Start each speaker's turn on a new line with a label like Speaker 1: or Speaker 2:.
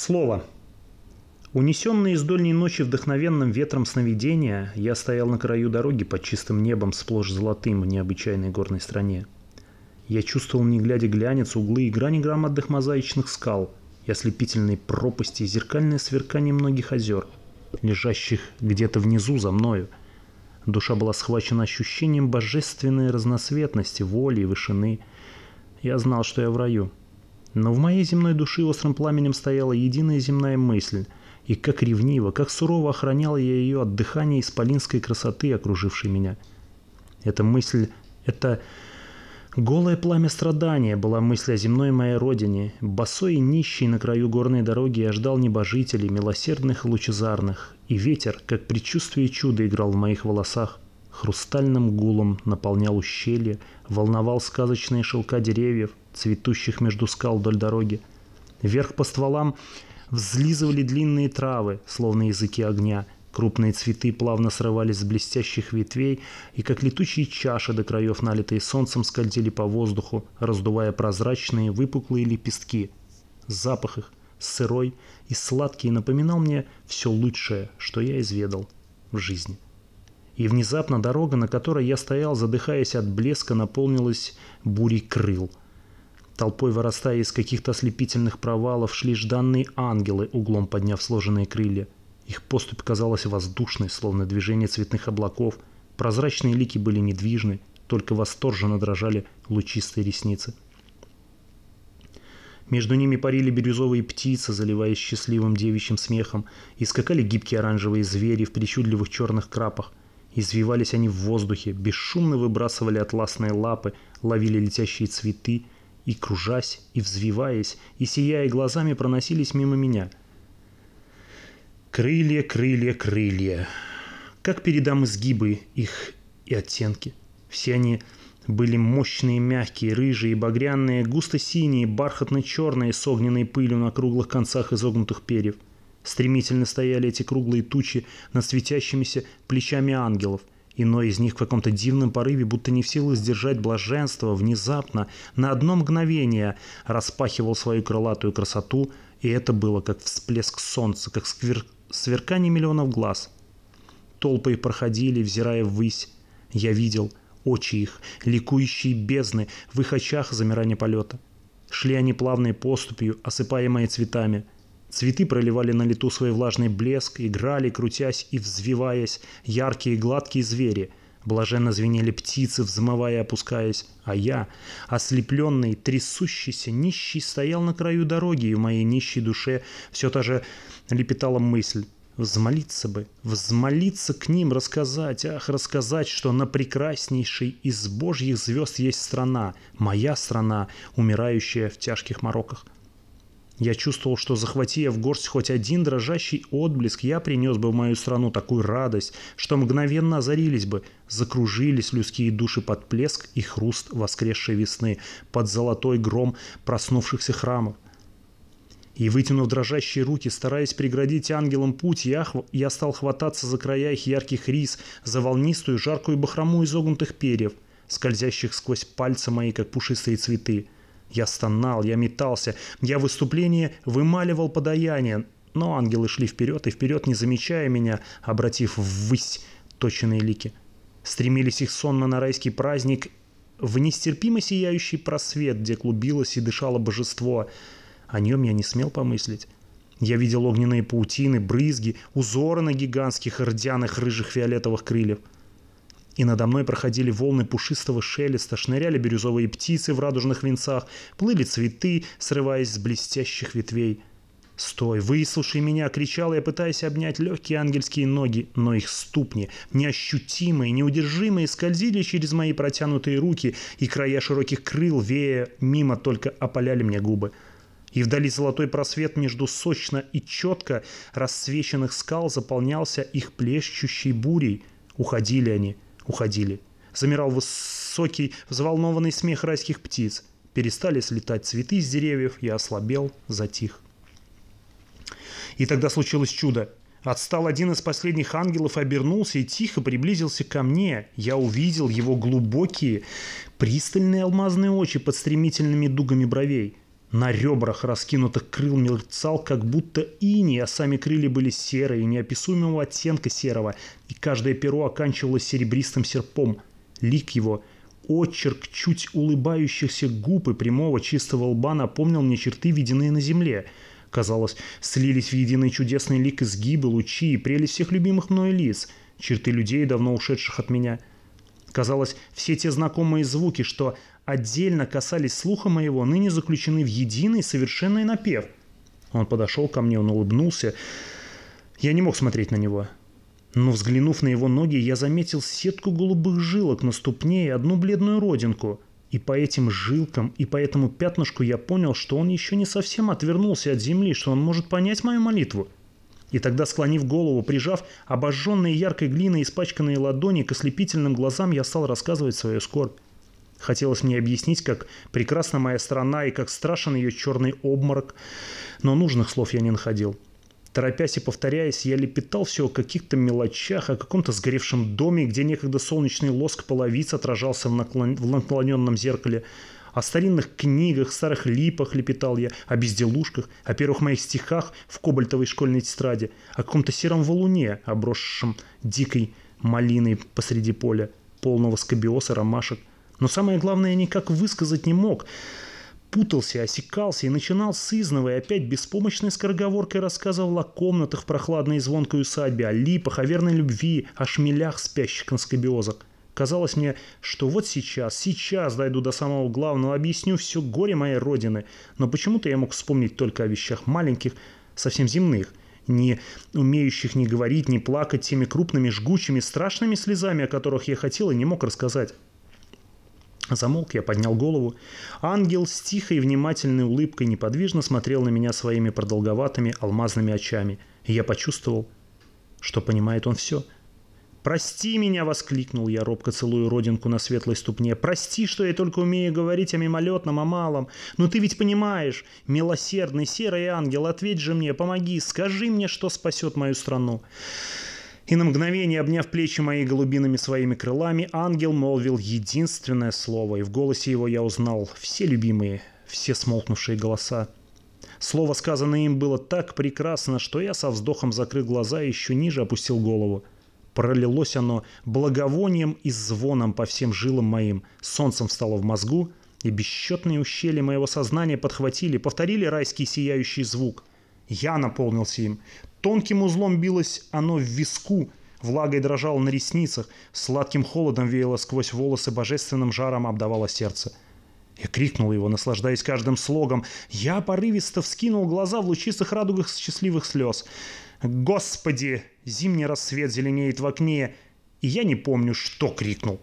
Speaker 1: Слово. Унесенный из дольней ночи вдохновенным ветром сновидения, я стоял на краю дороги под чистым небом, сплошь золотым в необычайной горной стране. Я чувствовал, не глядя глянец, углы и грани громадных мозаичных скал и ослепительные пропасти и зеркальное сверкание многих озер, лежащих где-то внизу за мною. Душа была схвачена ощущением божественной разноцветности, воли и вышины. Я знал, что я в раю. Но в моей земной души острым пламенем стояла единая земная мысль — и как ревниво, как сурово охранял я ее от дыхания исполинской красоты, окружившей меня. Эта мысль, это голое пламя страдания была мысль о земной моей родине. Босой и нищий на краю горной дороги я ждал небожителей, милосердных и лучезарных, и ветер, как предчувствие чуда, играл в моих волосах, хрустальным гулом наполнял ущелье, волновал сказочные шелка деревьев, цветущих между скал вдоль дороги. Вверх по стволам Взлизывали длинные травы, словно языки огня. Крупные цветы плавно срывались с блестящих ветвей и, как летучие чаши до краев, налитые солнцем, скользили по воздуху, раздувая прозрачные выпуклые лепестки. Запах их, сырой и сладкий, напоминал мне все лучшее, что я изведал в жизни. И внезапно дорога, на которой я стоял, задыхаясь от блеска, наполнилась бурей крыл – Толпой вырастая из каких-то ослепительных провалов шли жданные ангелы, углом подняв сложенные крылья. Их поступь казалась воздушной, словно движение цветных облаков. Прозрачные лики были недвижны, только восторженно дрожали лучистые ресницы. Между ними парили бирюзовые птицы, заливаясь счастливым девичьим смехом, и скакали гибкие оранжевые звери в причудливых черных крапах. Извивались они в воздухе, бесшумно выбрасывали атласные лапы, ловили летящие цветы – и, кружась, и взвиваясь, и сияя глазами, проносились мимо меня. Крылья, крылья, крылья. Как передам изгибы их и оттенки? Все они были мощные, мягкие, рыжие, багряные, густо-синие, бархатно-черные, с огненной пылью на круглых концах изогнутых перьев. Стремительно стояли эти круглые тучи над светящимися плечами ангелов – Иной из них в каком-то дивном порыве, будто не в силах сдержать блаженство, внезапно, на одно мгновение распахивал свою крылатую красоту, и это было как всплеск солнца, как сквер... сверкание миллионов глаз. Толпы проходили, взирая ввысь. Я видел очи их, ликующие бездны, в их очах замирание полета. Шли они плавной поступью, осыпаемые цветами – Цветы проливали на лету свой влажный блеск, играли, крутясь и взвиваясь, яркие и гладкие звери. Блаженно звенели птицы, взмывая и опускаясь, а я, ослепленный, трясущийся, нищий, стоял на краю дороги, и в моей нищей душе все та же лепетала мысль. Взмолиться бы, взмолиться к ним, рассказать, ах, рассказать, что на прекраснейшей из божьих звезд есть страна, моя страна, умирающая в тяжких мороках. Я чувствовал, что захватив в горсть хоть один дрожащий отблеск, я принес бы в мою страну такую радость, что мгновенно озарились бы, закружились людские души под плеск и хруст воскресшей весны, под золотой гром проснувшихся храмов. И вытянув дрожащие руки, стараясь преградить ангелам путь, я, я стал хвататься за края их ярких рис, за волнистую жаркую бахрому изогнутых перьев, скользящих сквозь пальцы мои, как пушистые цветы – я стонал, я метался, я в выступлении вымаливал подаяние, но ангелы шли вперед и вперед, не замечая меня, обратив ввысь точенные лики. Стремились их сонно на райский праздник в нестерпимо сияющий просвет, где клубилось и дышало божество. О нем я не смел помыслить. Я видел огненные паутины, брызги, узоры на гигантских рдяных рыжих фиолетовых крыльев – и надо мной проходили волны пушистого шелеста, шныряли бирюзовые птицы в радужных венцах, плыли цветы, срываясь с блестящих ветвей. «Стой, выслушай меня!» — кричал я, пытаясь обнять легкие ангельские ноги, но их ступни, неощутимые, неудержимые, скользили через мои протянутые руки, и края широких крыл, вея мимо, только опаляли мне губы. И вдали золотой просвет между сочно и четко рассвеченных скал заполнялся их плещущей бурей. Уходили они — уходили. Замирал высокий, взволнованный смех райских птиц. Перестали слетать цветы с деревьев, я ослабел, затих. И тогда случилось чудо. Отстал один из последних ангелов, обернулся и тихо приблизился ко мне. Я увидел его глубокие, пристальные алмазные очи под стремительными дугами бровей. На ребрах раскинутых крыл мерцал, как будто иней, а сами крылья были серые, неописуемого оттенка серого, и каждое перо оканчивалось серебристым серпом. Лик его, очерк чуть улыбающихся губ и прямого чистого лба напомнил мне черты, виденные на земле. Казалось, слились в единый чудесный лик изгибы, лучи и прелесть всех любимых мною лиц, черты людей, давно ушедших от меня. Казалось, все те знакомые звуки, что отдельно касались слуха моего, ныне заключены в единый совершенный напев. Он подошел ко мне, он улыбнулся. Я не мог смотреть на него. Но взглянув на его ноги, я заметил сетку голубых жилок на ступне и одну бледную родинку. И по этим жилкам, и по этому пятнышку я понял, что он еще не совсем отвернулся от земли, что он может понять мою молитву. И тогда, склонив голову, прижав обожженные яркой глиной испачканные ладони к ослепительным глазам, я стал рассказывать свою скорбь. Хотелось мне объяснить, как прекрасна моя страна и как страшен ее черный обморок, но нужных слов я не находил. Торопясь и повторяясь, я лепетал все о каких-то мелочах, о каком-то сгоревшем доме, где некогда солнечный лоск половиц отражался в, наклон... в наклоненном зеркале, о старинных книгах, старых липах лепетал я, о безделушках, о первых моих стихах в кобальтовой школьной тетради, о каком-то сером валуне, обросшем дикой малиной посреди поля, полного скобиоса, ромашек, но самое главное, я никак высказать не мог. Путался, осекался и начинал с изного, и опять беспомощной скороговоркой рассказывал о комнатах прохладной и звонкой усадьбе, о липах, о верной любви, о шмелях, спящих на. Казалось мне, что вот сейчас, сейчас дойду до самого главного, объясню все горе моей родины. Но почему-то я мог вспомнить только о вещах маленьких, совсем земных, не умеющих ни говорить, ни плакать теми крупными, жгучими, страшными слезами, о которых я хотел и не мог рассказать. Замолк, я поднял голову. Ангел с тихой и внимательной улыбкой неподвижно смотрел на меня своими продолговатыми алмазными очами. И я почувствовал, что понимает он все. «Прости меня!» — воскликнул я, робко целую родинку на светлой ступне. «Прости, что я только умею говорить о мимолетном, о малом. Но ты ведь понимаешь, милосердный серый ангел, ответь же мне, помоги, скажи мне, что спасет мою страну». И на мгновение, обняв плечи мои голубиными своими крылами, ангел молвил единственное слово, и в голосе его я узнал все любимые, все смолкнувшие голоса. Слово, сказанное им, было так прекрасно, что я со вздохом закрыл глаза и еще ниже опустил голову. Пролилось оно благовонием и звоном по всем жилам моим. Солнцем встало в мозгу, и бесчетные ущелья моего сознания подхватили, повторили райский сияющий звук. Я наполнился им. Тонким узлом билось оно в виску, влагой дрожало на ресницах, сладким холодом веяло сквозь волосы, божественным жаром обдавало сердце. Я крикнул его, наслаждаясь каждым слогом. Я порывисто вскинул глаза в лучистых радугах счастливых слез. «Господи!» Зимний рассвет зеленеет в окне, и я не помню, что крикнул.